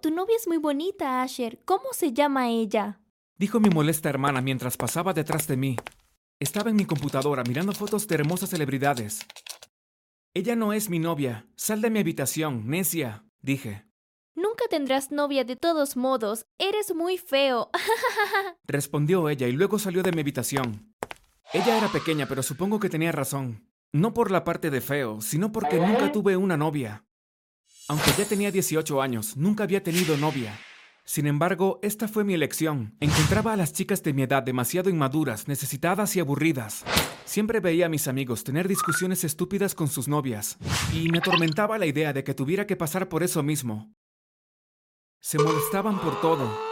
Tu novia es muy bonita, Asher. ¿Cómo se llama ella? Dijo mi molesta hermana mientras pasaba detrás de mí. Estaba en mi computadora mirando fotos de hermosas celebridades. Ella no es mi novia. Sal de mi habitación, necia, dije. Nunca tendrás novia de todos modos. Eres muy feo. Respondió ella y luego salió de mi habitación. Ella era pequeña, pero supongo que tenía razón. No por la parte de feo, sino porque nunca tuve una novia. Aunque ya tenía 18 años, nunca había tenido novia. Sin embargo, esta fue mi elección. Encontraba a las chicas de mi edad demasiado inmaduras, necesitadas y aburridas. Siempre veía a mis amigos tener discusiones estúpidas con sus novias, y me atormentaba la idea de que tuviera que pasar por eso mismo. Se molestaban por todo,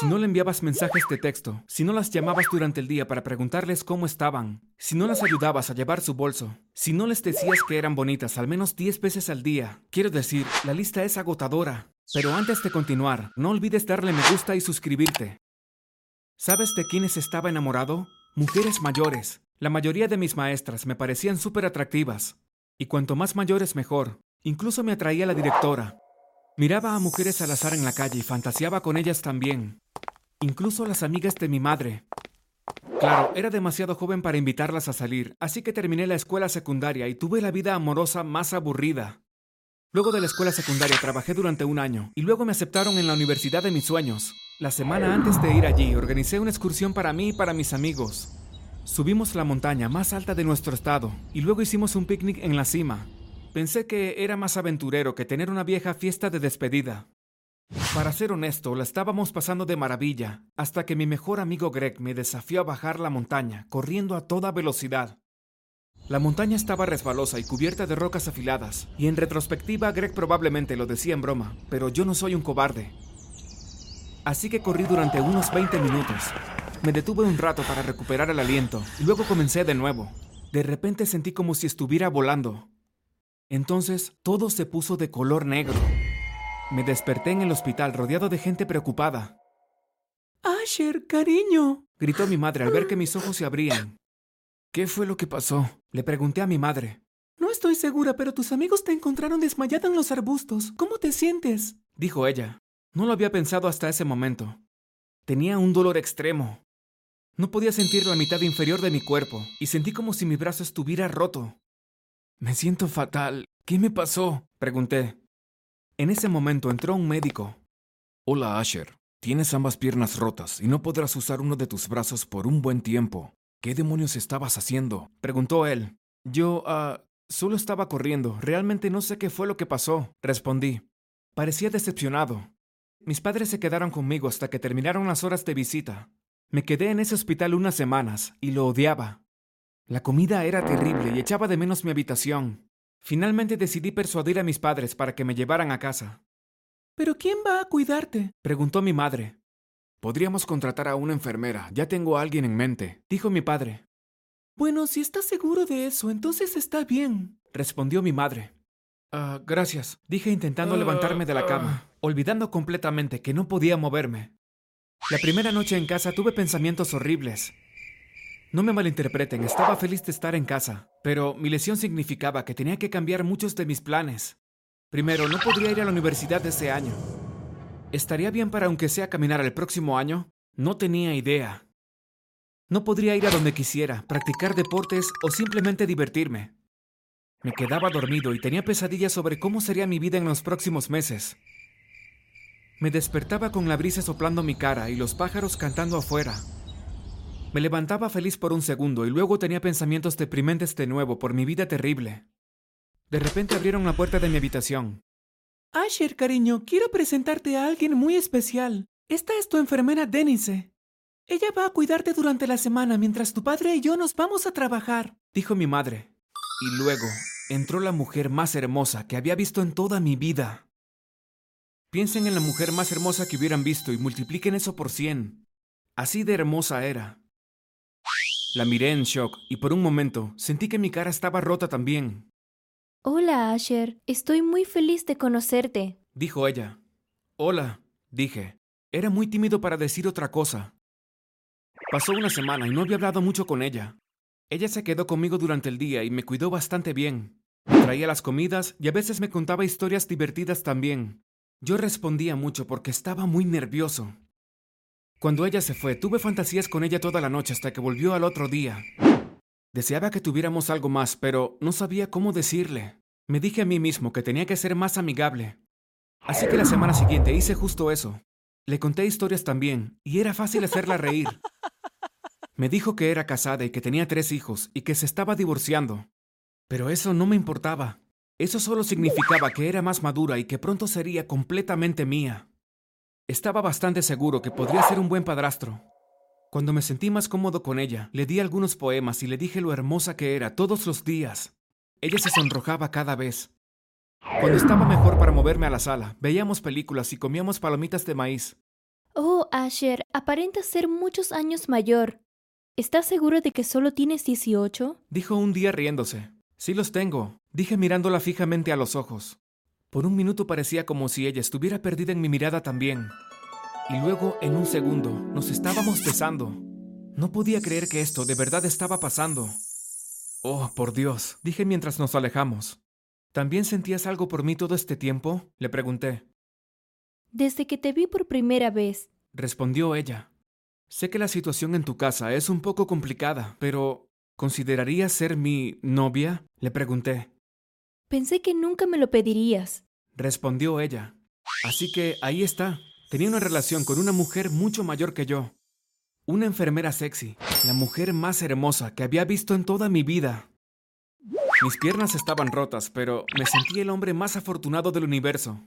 si no le enviabas mensajes de texto, si no las llamabas durante el día para preguntarles cómo estaban, si no las ayudabas a llevar su bolso, si no les decías que eran bonitas al menos 10 veces al día, quiero decir, la lista es agotadora. Pero antes de continuar, no olvides darle me gusta y suscribirte. ¿Sabes de quiénes estaba enamorado? Mujeres mayores. La mayoría de mis maestras me parecían súper atractivas. Y cuanto más mayores mejor. Incluso me atraía la directora. Miraba a mujeres al azar en la calle y fantaseaba con ellas también incluso las amigas de mi madre. Claro, era demasiado joven para invitarlas a salir, así que terminé la escuela secundaria y tuve la vida amorosa más aburrida. Luego de la escuela secundaria trabajé durante un año y luego me aceptaron en la universidad de mis sueños. La semana antes de ir allí organicé una excursión para mí y para mis amigos. Subimos la montaña más alta de nuestro estado y luego hicimos un picnic en la cima. Pensé que era más aventurero que tener una vieja fiesta de despedida. Para ser honesto, la estábamos pasando de maravilla, hasta que mi mejor amigo Greg me desafió a bajar la montaña, corriendo a toda velocidad. La montaña estaba resbalosa y cubierta de rocas afiladas, y en retrospectiva Greg probablemente lo decía en broma, pero yo no soy un cobarde. Así que corrí durante unos 20 minutos. Me detuve un rato para recuperar el aliento, y luego comencé de nuevo. De repente sentí como si estuviera volando. Entonces todo se puso de color negro. Me desperté en el hospital rodeado de gente preocupada. Asher, cariño, gritó mi madre al ver que mis ojos se abrían. ¿Qué fue lo que pasó? Le pregunté a mi madre. No estoy segura, pero tus amigos te encontraron desmayada en los arbustos. ¿Cómo te sientes? Dijo ella. No lo había pensado hasta ese momento. Tenía un dolor extremo. No podía sentir la mitad inferior de mi cuerpo y sentí como si mi brazo estuviera roto. Me siento fatal. ¿Qué me pasó? Pregunté. En ese momento entró un médico. Hola, Asher. Tienes ambas piernas rotas y no podrás usar uno de tus brazos por un buen tiempo. ¿Qué demonios estabas haciendo? Preguntó él. Yo, ah, solo estaba corriendo. Realmente no sé qué fue lo que pasó. Respondí. Parecía decepcionado. Mis padres se quedaron conmigo hasta que terminaron las horas de visita. Me quedé en ese hospital unas semanas y lo odiaba. La comida era terrible y echaba de menos mi habitación. Finalmente decidí persuadir a mis padres para que me llevaran a casa. ¿Pero quién va a cuidarte? preguntó mi madre. Podríamos contratar a una enfermera, ya tengo a alguien en mente, dijo mi padre. Bueno, si estás seguro de eso, entonces está bien, respondió mi madre. Ah, gracias, dije intentando levantarme de la cama, olvidando completamente que no podía moverme. La primera noche en casa tuve pensamientos horribles, no me malinterpreten, estaba feliz de estar en casa, pero mi lesión significaba que tenía que cambiar muchos de mis planes. Primero, no podría ir a la universidad ese año. ¿Estaría bien para aunque sea caminar el próximo año? No tenía idea. No podría ir a donde quisiera, practicar deportes o simplemente divertirme. Me quedaba dormido y tenía pesadillas sobre cómo sería mi vida en los próximos meses. Me despertaba con la brisa soplando mi cara y los pájaros cantando afuera. Me levantaba feliz por un segundo y luego tenía pensamientos deprimentes de nuevo por mi vida terrible. De repente abrieron la puerta de mi habitación. Asher, cariño, quiero presentarte a alguien muy especial. Esta es tu enfermera Denise. Ella va a cuidarte durante la semana mientras tu padre y yo nos vamos a trabajar, dijo mi madre. Y luego entró la mujer más hermosa que había visto en toda mi vida. Piensen en la mujer más hermosa que hubieran visto y multipliquen eso por cien. Así de hermosa era. La miré en shock y por un momento sentí que mi cara estaba rota también. Hola, Asher. Estoy muy feliz de conocerte, dijo ella. Hola, dije. Era muy tímido para decir otra cosa. Pasó una semana y no había hablado mucho con ella. Ella se quedó conmigo durante el día y me cuidó bastante bien. traía las comidas y a veces me contaba historias divertidas también. Yo respondía mucho porque estaba muy nervioso. Cuando ella se fue, tuve fantasías con ella toda la noche hasta que volvió al otro día. Deseaba que tuviéramos algo más, pero no sabía cómo decirle. Me dije a mí mismo que tenía que ser más amigable. Así que la semana siguiente hice justo eso. Le conté historias también, y era fácil hacerla reír. Me dijo que era casada y que tenía tres hijos y que se estaba divorciando. Pero eso no me importaba. Eso solo significaba que era más madura y que pronto sería completamente mía. Estaba bastante seguro que podría ser un buen padrastro. Cuando me sentí más cómodo con ella, le di algunos poemas y le dije lo hermosa que era todos los días. Ella se sonrojaba cada vez. Cuando estaba mejor para moverme a la sala, veíamos películas y comíamos palomitas de maíz. Oh, Asher, aparenta ser muchos años mayor. ¿Estás seguro de que solo tienes 18? Dijo un día riéndose. Sí los tengo, dije mirándola fijamente a los ojos. Por un minuto parecía como si ella estuviera perdida en mi mirada también. Y luego, en un segundo, nos estábamos besando. No podía creer que esto de verdad estaba pasando. Oh, por Dios, dije mientras nos alejamos. ¿También sentías algo por mí todo este tiempo? Le pregunté. Desde que te vi por primera vez. Respondió ella. Sé que la situación en tu casa es un poco complicada, pero ¿considerarías ser mi novia? Le pregunté. Pensé que nunca me lo pedirías. Respondió ella. Así que ahí está. Tenía una relación con una mujer mucho mayor que yo. Una enfermera sexy, la mujer más hermosa que había visto en toda mi vida. Mis piernas estaban rotas, pero me sentí el hombre más afortunado del universo.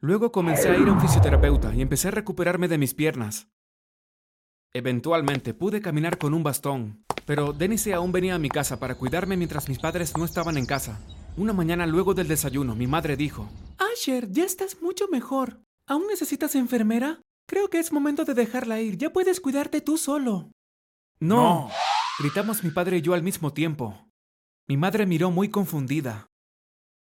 Luego comencé a ir a un fisioterapeuta y empecé a recuperarme de mis piernas. Eventualmente pude caminar con un bastón, pero Denise aún venía a mi casa para cuidarme mientras mis padres no estaban en casa. Una mañana luego del desayuno, mi madre dijo, Asher, ya estás mucho mejor. ¿Aún necesitas enfermera? Creo que es momento de dejarla ir. Ya puedes cuidarte tú solo. No. Gritamos mi padre y yo al mismo tiempo. Mi madre miró muy confundida.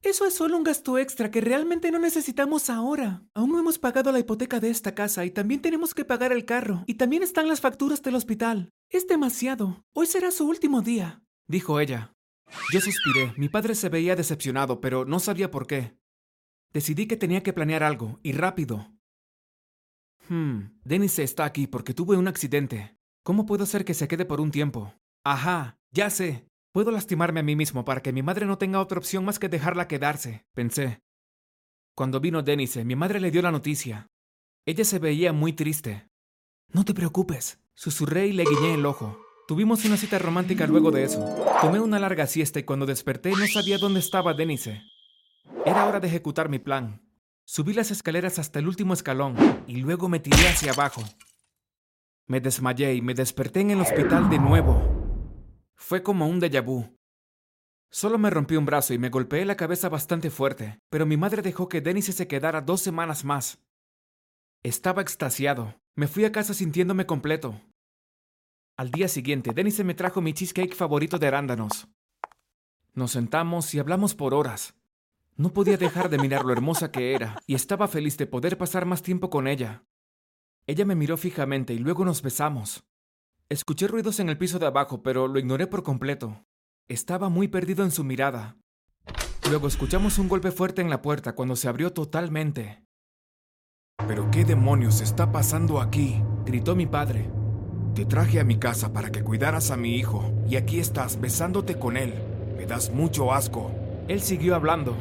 Eso es solo un gasto extra que realmente no necesitamos ahora. Aún no hemos pagado la hipoteca de esta casa y también tenemos que pagar el carro. Y también están las facturas del hospital. Es demasiado. Hoy será su último día. Dijo ella. Yo suspiré. Mi padre se veía decepcionado, pero no sabía por qué. Decidí que tenía que planear algo, y rápido. Hmm, Denise está aquí porque tuve un accidente. ¿Cómo puedo hacer que se quede por un tiempo? Ajá, ya sé. Puedo lastimarme a mí mismo para que mi madre no tenga otra opción más que dejarla quedarse, pensé. Cuando vino Denise, mi madre le dio la noticia. Ella se veía muy triste. No te preocupes, susurré y le guiñé el ojo. Tuvimos una cita romántica luego de eso. Tomé una larga siesta y cuando desperté no sabía dónde estaba Denise. Era hora de ejecutar mi plan. Subí las escaleras hasta el último escalón y luego me tiré hacia abajo. Me desmayé y me desperté en el hospital de nuevo. Fue como un déjà vu. Solo me rompí un brazo y me golpeé la cabeza bastante fuerte, pero mi madre dejó que Denise se quedara dos semanas más. Estaba extasiado. Me fui a casa sintiéndome completo. Al día siguiente, Denise me trajo mi cheesecake favorito de arándanos. Nos sentamos y hablamos por horas. No podía dejar de mirar lo hermosa que era, y estaba feliz de poder pasar más tiempo con ella. Ella me miró fijamente y luego nos besamos. Escuché ruidos en el piso de abajo, pero lo ignoré por completo. Estaba muy perdido en su mirada. Luego escuchamos un golpe fuerte en la puerta cuando se abrió totalmente. ¿Pero qué demonios está pasando aquí? gritó mi padre. Te traje a mi casa para que cuidaras a mi hijo, y aquí estás besándote con él. Me das mucho asco. Él siguió hablando.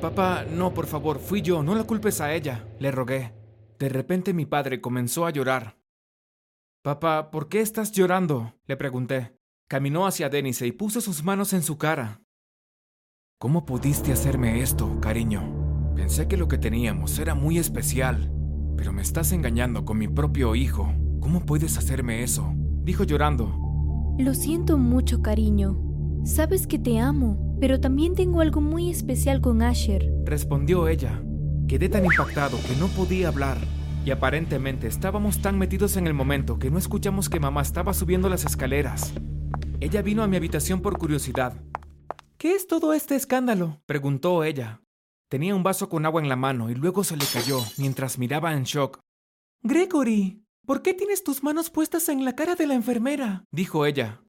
Papá, no, por favor, fui yo, no la culpes a ella, le rogué. De repente mi padre comenzó a llorar. Papá, ¿por qué estás llorando? le pregunté. Caminó hacia Denise y puso sus manos en su cara. ¿Cómo pudiste hacerme esto, cariño? Pensé que lo que teníamos era muy especial, pero me estás engañando con mi propio hijo. ¿Cómo puedes hacerme eso? dijo llorando. Lo siento mucho, cariño. Sabes que te amo, pero también tengo algo muy especial con Asher. Respondió ella. Quedé tan impactado que no podía hablar. Y aparentemente estábamos tan metidos en el momento que no escuchamos que mamá estaba subiendo las escaleras. Ella vino a mi habitación por curiosidad. ¿Qué es todo este escándalo? preguntó ella. Tenía un vaso con agua en la mano y luego se le cayó mientras miraba en shock. Gregory, ¿por qué tienes tus manos puestas en la cara de la enfermera? dijo ella.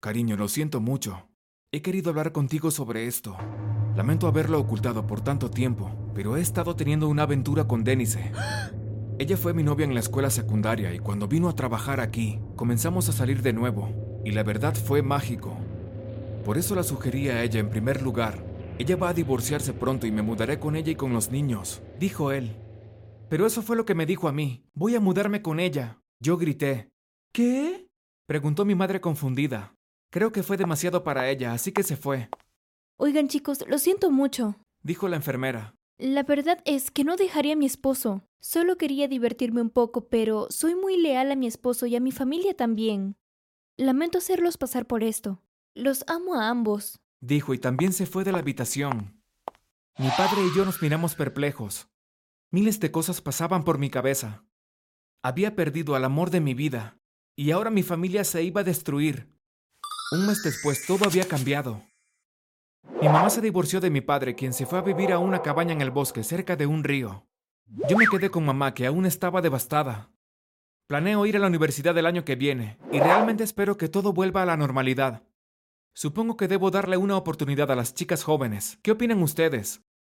Cariño, lo siento mucho. He querido hablar contigo sobre esto. Lamento haberlo ocultado por tanto tiempo. pero he estado teniendo una aventura con Denise. Ella fue mi novia en la escuela secundaria y cuando vino a trabajar aquí, comenzamos a salir de nuevo, y la verdad fue mágico. Por eso la sugerí a ella en primer lugar. Ella va a divorciarse pronto y me mudaré con ella y con los niños, dijo él. Pero eso fue lo que me dijo a mí. Voy a mudarme con ella. Yo grité. ¿Qué? Preguntó mi madre confundida. Creo que fue demasiado para ella, así que se fue, Oigan chicos, lo siento mucho. dijo la enfermera. La verdad es que no dejaría a mi esposo. Solo quería divertirme un poco, pero soy muy leal a mi esposo y a mi familia también. Lamento hacerlos pasar por esto. Los amo a ambos. Dijo y también se fue de la habitación. Mi padre y yo nos miramos perplejos. Miles de cosas pasaban por mi cabeza. Había perdido al amor de mi vida y ahora mi familia se iba a destruir. Un mes después todo había cambiado. Mi mamá se divorció de mi padre, quien se fue a vivir a una cabaña en el bosque cerca de un río. Yo me quedé con mamá, que aún estaba devastada. Planeo ir a la universidad el año que viene y realmente espero que todo vuelva a la normalidad. Supongo que debo darle una oportunidad a las chicas jóvenes. ¿Qué opinan ustedes?